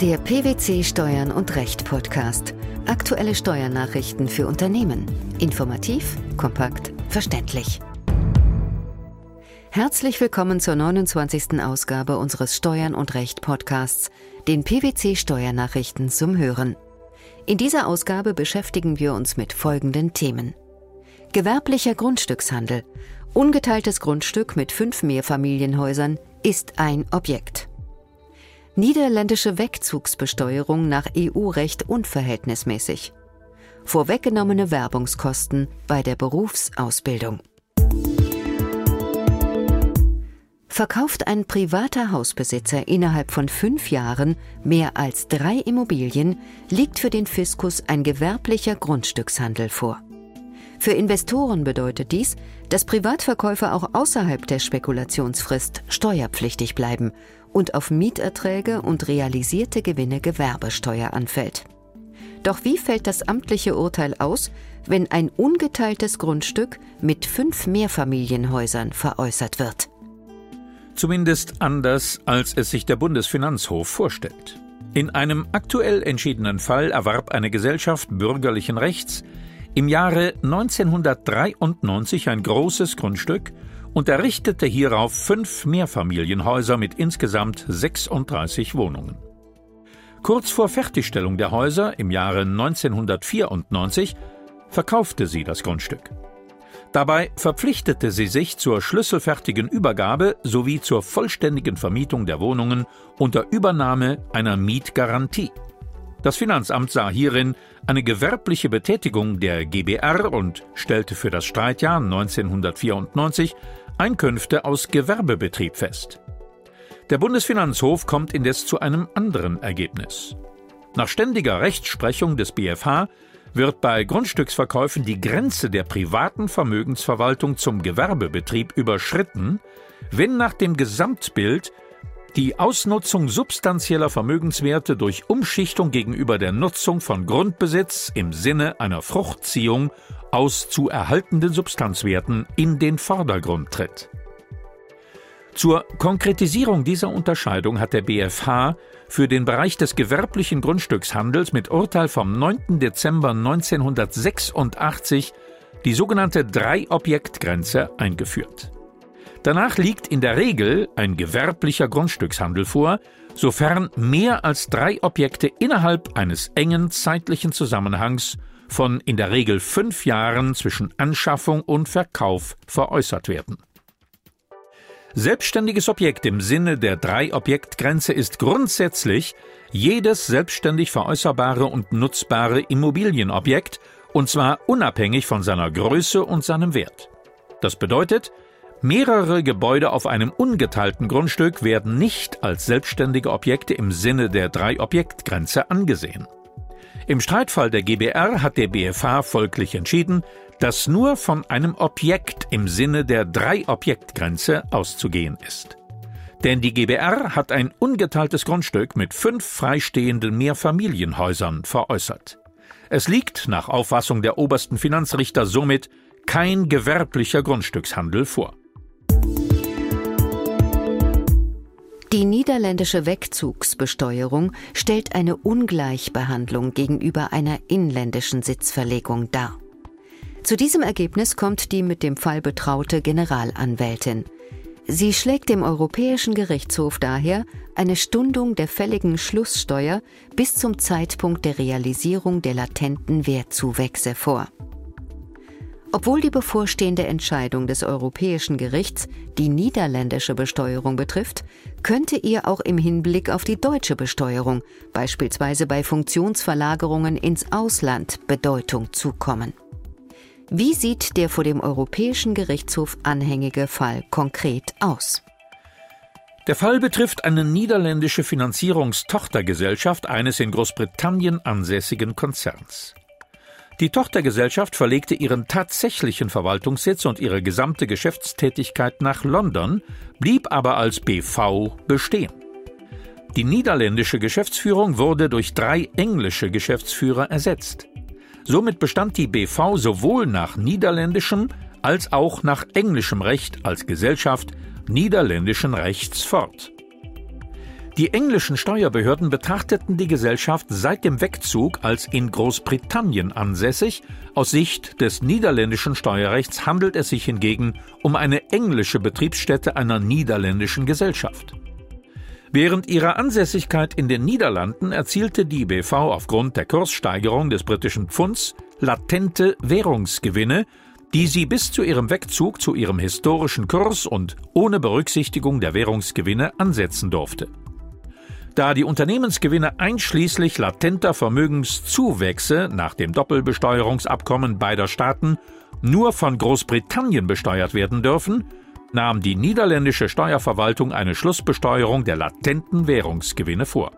Der PwC Steuern und Recht Podcast. Aktuelle Steuernachrichten für Unternehmen. Informativ, kompakt, verständlich. Herzlich willkommen zur 29. Ausgabe unseres Steuern und Recht Podcasts, den PwC Steuernachrichten zum Hören. In dieser Ausgabe beschäftigen wir uns mit folgenden Themen. Gewerblicher Grundstückshandel. Ungeteiltes Grundstück mit fünf Mehrfamilienhäusern ist ein Objekt. Niederländische Wegzugsbesteuerung nach EU-Recht unverhältnismäßig. Vorweggenommene Werbungskosten bei der Berufsausbildung. Verkauft ein privater Hausbesitzer innerhalb von fünf Jahren mehr als drei Immobilien, liegt für den Fiskus ein gewerblicher Grundstückshandel vor. Für Investoren bedeutet dies, dass Privatverkäufer auch außerhalb der Spekulationsfrist steuerpflichtig bleiben und auf Mieterträge und realisierte Gewinne Gewerbesteuer anfällt. Doch wie fällt das amtliche Urteil aus, wenn ein ungeteiltes Grundstück mit fünf Mehrfamilienhäusern veräußert wird? Zumindest anders, als es sich der Bundesfinanzhof vorstellt. In einem aktuell entschiedenen Fall erwarb eine Gesellschaft bürgerlichen Rechts im Jahre 1993 ein großes Grundstück und errichtete hierauf fünf Mehrfamilienhäuser mit insgesamt 36 Wohnungen. Kurz vor Fertigstellung der Häuser im Jahre 1994 verkaufte sie das Grundstück. Dabei verpflichtete sie sich zur schlüsselfertigen Übergabe sowie zur vollständigen Vermietung der Wohnungen unter Übernahme einer Mietgarantie. Das Finanzamt sah hierin eine gewerbliche Betätigung der GBR und stellte für das Streitjahr 1994 Einkünfte aus Gewerbebetrieb fest. Der Bundesfinanzhof kommt indes zu einem anderen Ergebnis. Nach ständiger Rechtsprechung des BfH wird bei Grundstücksverkäufen die Grenze der privaten Vermögensverwaltung zum Gewerbebetrieb überschritten, wenn nach dem Gesamtbild die Ausnutzung substanzieller Vermögenswerte durch Umschichtung gegenüber der Nutzung von Grundbesitz im Sinne einer Fruchtziehung aus zu erhaltenden Substanzwerten in den Vordergrund tritt. Zur Konkretisierung dieser Unterscheidung hat der BfH für den Bereich des gewerblichen Grundstückshandels mit Urteil vom 9. Dezember 1986 die sogenannte Drei-Objekt-Grenze eingeführt. Danach liegt in der Regel ein gewerblicher Grundstückshandel vor, sofern mehr als drei Objekte innerhalb eines engen zeitlichen Zusammenhangs von in der Regel fünf Jahren zwischen Anschaffung und Verkauf veräußert werden. Selbstständiges Objekt im Sinne der Drei-Objekt-Grenze ist grundsätzlich jedes selbstständig veräußerbare und nutzbare Immobilienobjekt, und zwar unabhängig von seiner Größe und seinem Wert. Das bedeutet, Mehrere Gebäude auf einem ungeteilten Grundstück werden nicht als selbstständige Objekte im Sinne der Drei-Objekt-Grenze angesehen. Im Streitfall der GBR hat der BFH folglich entschieden, dass nur von einem Objekt im Sinne der Drei-Objekt-Grenze auszugehen ist. Denn die GBR hat ein ungeteiltes Grundstück mit fünf freistehenden Mehrfamilienhäusern veräußert. Es liegt nach Auffassung der obersten Finanzrichter somit kein gewerblicher Grundstückshandel vor. Die niederländische Wegzugsbesteuerung stellt eine Ungleichbehandlung gegenüber einer inländischen Sitzverlegung dar. Zu diesem Ergebnis kommt die mit dem Fall betraute Generalanwältin. Sie schlägt dem Europäischen Gerichtshof daher eine Stundung der fälligen Schlusssteuer bis zum Zeitpunkt der Realisierung der latenten Wertzuwächse vor. Obwohl die bevorstehende Entscheidung des Europäischen Gerichts die niederländische Besteuerung betrifft, könnte ihr auch im Hinblick auf die deutsche Besteuerung, beispielsweise bei Funktionsverlagerungen ins Ausland, Bedeutung zukommen. Wie sieht der vor dem Europäischen Gerichtshof anhängige Fall konkret aus? Der Fall betrifft eine niederländische Finanzierungstochtergesellschaft eines in Großbritannien ansässigen Konzerns. Die Tochtergesellschaft verlegte ihren tatsächlichen Verwaltungssitz und ihre gesamte Geschäftstätigkeit nach London, blieb aber als BV bestehen. Die niederländische Geschäftsführung wurde durch drei englische Geschäftsführer ersetzt. Somit bestand die BV sowohl nach niederländischem als auch nach englischem Recht als Gesellschaft niederländischen Rechts fort. Die englischen Steuerbehörden betrachteten die Gesellschaft seit dem Wegzug als in Großbritannien ansässig. Aus Sicht des niederländischen Steuerrechts handelt es sich hingegen um eine englische Betriebsstätte einer niederländischen Gesellschaft. Während ihrer Ansässigkeit in den Niederlanden erzielte die BV aufgrund der Kurssteigerung des britischen Pfunds latente Währungsgewinne, die sie bis zu ihrem Wegzug zu ihrem historischen Kurs und ohne Berücksichtigung der Währungsgewinne ansetzen durfte. Da die Unternehmensgewinne einschließlich latenter Vermögenszuwächse nach dem Doppelbesteuerungsabkommen beider Staaten nur von Großbritannien besteuert werden dürfen, nahm die niederländische Steuerverwaltung eine Schlussbesteuerung der latenten Währungsgewinne vor.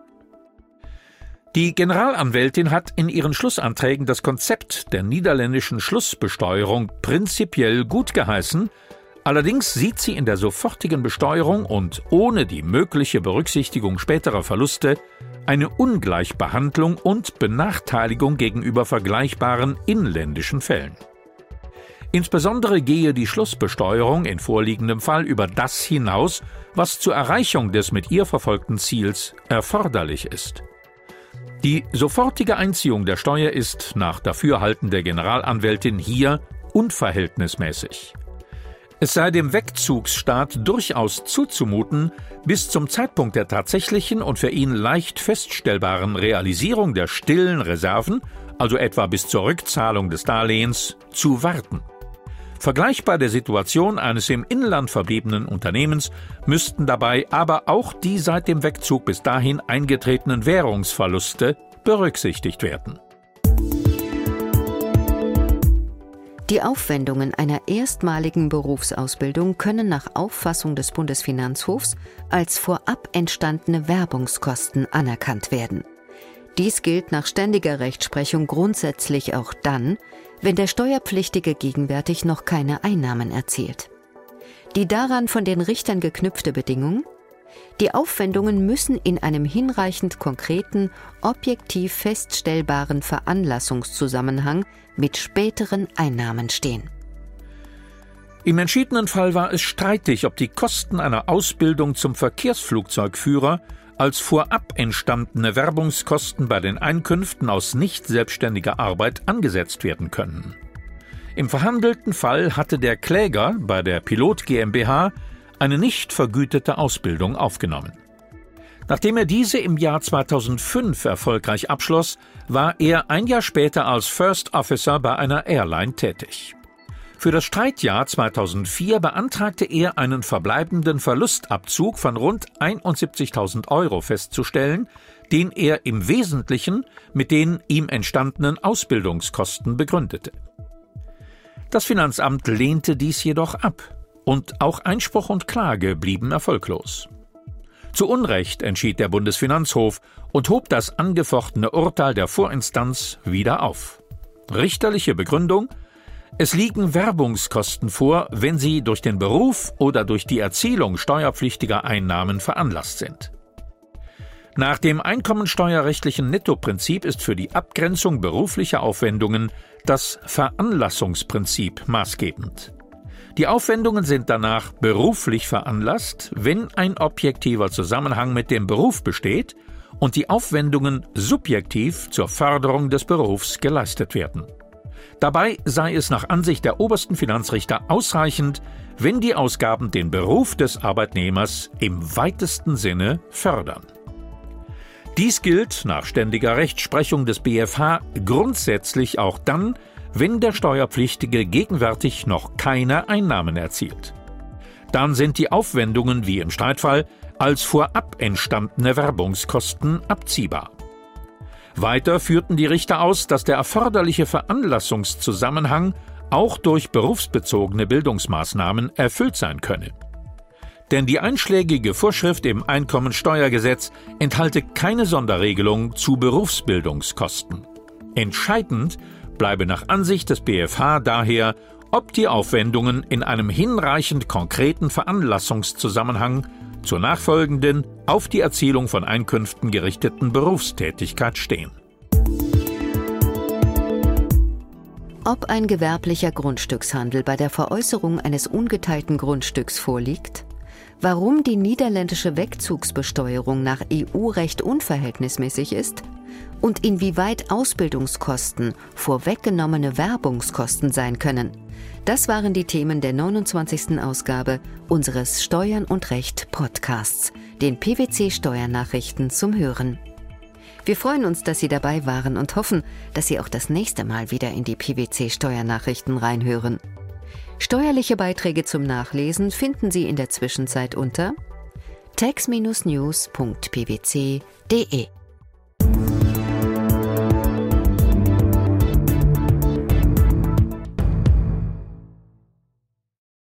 Die Generalanwältin hat in ihren Schlussanträgen das Konzept der niederländischen Schlussbesteuerung prinzipiell gut geheißen, allerdings sieht sie in der sofortigen Besteuerung und ohne die mögliche Berücksichtigung späterer Verluste eine Ungleichbehandlung und Benachteiligung gegenüber vergleichbaren inländischen Fällen. Insbesondere gehe die Schlussbesteuerung in vorliegendem Fall über das hinaus, was zur Erreichung des mit ihr verfolgten Ziels erforderlich ist. Die sofortige Einziehung der Steuer ist nach Dafürhalten der Generalanwältin hier unverhältnismäßig. Es sei dem Wegzugsstaat durchaus zuzumuten, bis zum Zeitpunkt der tatsächlichen und für ihn leicht feststellbaren Realisierung der stillen Reserven, also etwa bis zur Rückzahlung des Darlehens, zu warten. Vergleichbar der Situation eines im Inland verbliebenen Unternehmens müssten dabei aber auch die seit dem Wegzug bis dahin eingetretenen Währungsverluste berücksichtigt werden. Die Aufwendungen einer erstmaligen Berufsausbildung können nach Auffassung des Bundesfinanzhofs als vorab entstandene Werbungskosten anerkannt werden. Dies gilt nach ständiger Rechtsprechung grundsätzlich auch dann, wenn der Steuerpflichtige gegenwärtig noch keine Einnahmen erzielt. Die daran von den Richtern geknüpfte Bedingung die Aufwendungen müssen in einem hinreichend konkreten, objektiv feststellbaren Veranlassungszusammenhang mit späteren Einnahmen stehen. Im entschiedenen Fall war es streitig, ob die Kosten einer Ausbildung zum Verkehrsflugzeugführer als vorab entstandene Werbungskosten bei den Einkünften aus nicht selbstständiger Arbeit angesetzt werden können. Im verhandelten Fall hatte der Kläger bei der Pilot GmbH eine nicht vergütete Ausbildung aufgenommen. Nachdem er diese im Jahr 2005 erfolgreich abschloss, war er ein Jahr später als First Officer bei einer Airline tätig. Für das Streitjahr 2004 beantragte er einen verbleibenden Verlustabzug von rund 71.000 Euro festzustellen, den er im Wesentlichen mit den ihm entstandenen Ausbildungskosten begründete. Das Finanzamt lehnte dies jedoch ab, und auch Einspruch und Klage blieben erfolglos. Zu Unrecht entschied der Bundesfinanzhof und hob das angefochtene Urteil der Vorinstanz wieder auf. Richterliche Begründung es liegen Werbungskosten vor, wenn sie durch den Beruf oder durch die Erzielung steuerpflichtiger Einnahmen veranlasst sind. Nach dem einkommensteuerrechtlichen Nettoprinzip ist für die Abgrenzung beruflicher Aufwendungen das Veranlassungsprinzip maßgebend. Die Aufwendungen sind danach beruflich veranlasst, wenn ein objektiver Zusammenhang mit dem Beruf besteht und die Aufwendungen subjektiv zur Förderung des Berufs geleistet werden. Dabei sei es nach Ansicht der obersten Finanzrichter ausreichend, wenn die Ausgaben den Beruf des Arbeitnehmers im weitesten Sinne fördern. Dies gilt nach ständiger Rechtsprechung des BfH grundsätzlich auch dann, wenn der Steuerpflichtige gegenwärtig noch keine Einnahmen erzielt. Dann sind die Aufwendungen wie im Streitfall als vorab entstandene Werbungskosten abziehbar. Weiter führten die Richter aus, dass der erforderliche Veranlassungszusammenhang auch durch berufsbezogene Bildungsmaßnahmen erfüllt sein könne. Denn die einschlägige Vorschrift im Einkommensteuergesetz enthalte keine Sonderregelung zu Berufsbildungskosten. Entscheidend bleibe nach Ansicht des BfH daher, ob die Aufwendungen in einem hinreichend konkreten Veranlassungszusammenhang zur nachfolgenden, auf die Erzielung von Einkünften gerichteten Berufstätigkeit stehen. Ob ein gewerblicher Grundstückshandel bei der Veräußerung eines ungeteilten Grundstücks vorliegt, warum die niederländische Wegzugsbesteuerung nach EU-Recht unverhältnismäßig ist und inwieweit Ausbildungskosten vorweggenommene Werbungskosten sein können. Das waren die Themen der 29. Ausgabe unseres Steuern und Recht Podcasts, den PwC Steuernachrichten zum Hören. Wir freuen uns, dass Sie dabei waren und hoffen, dass Sie auch das nächste Mal wieder in die PwC Steuernachrichten reinhören. Steuerliche Beiträge zum Nachlesen finden Sie in der Zwischenzeit unter tax-news.pwc.de.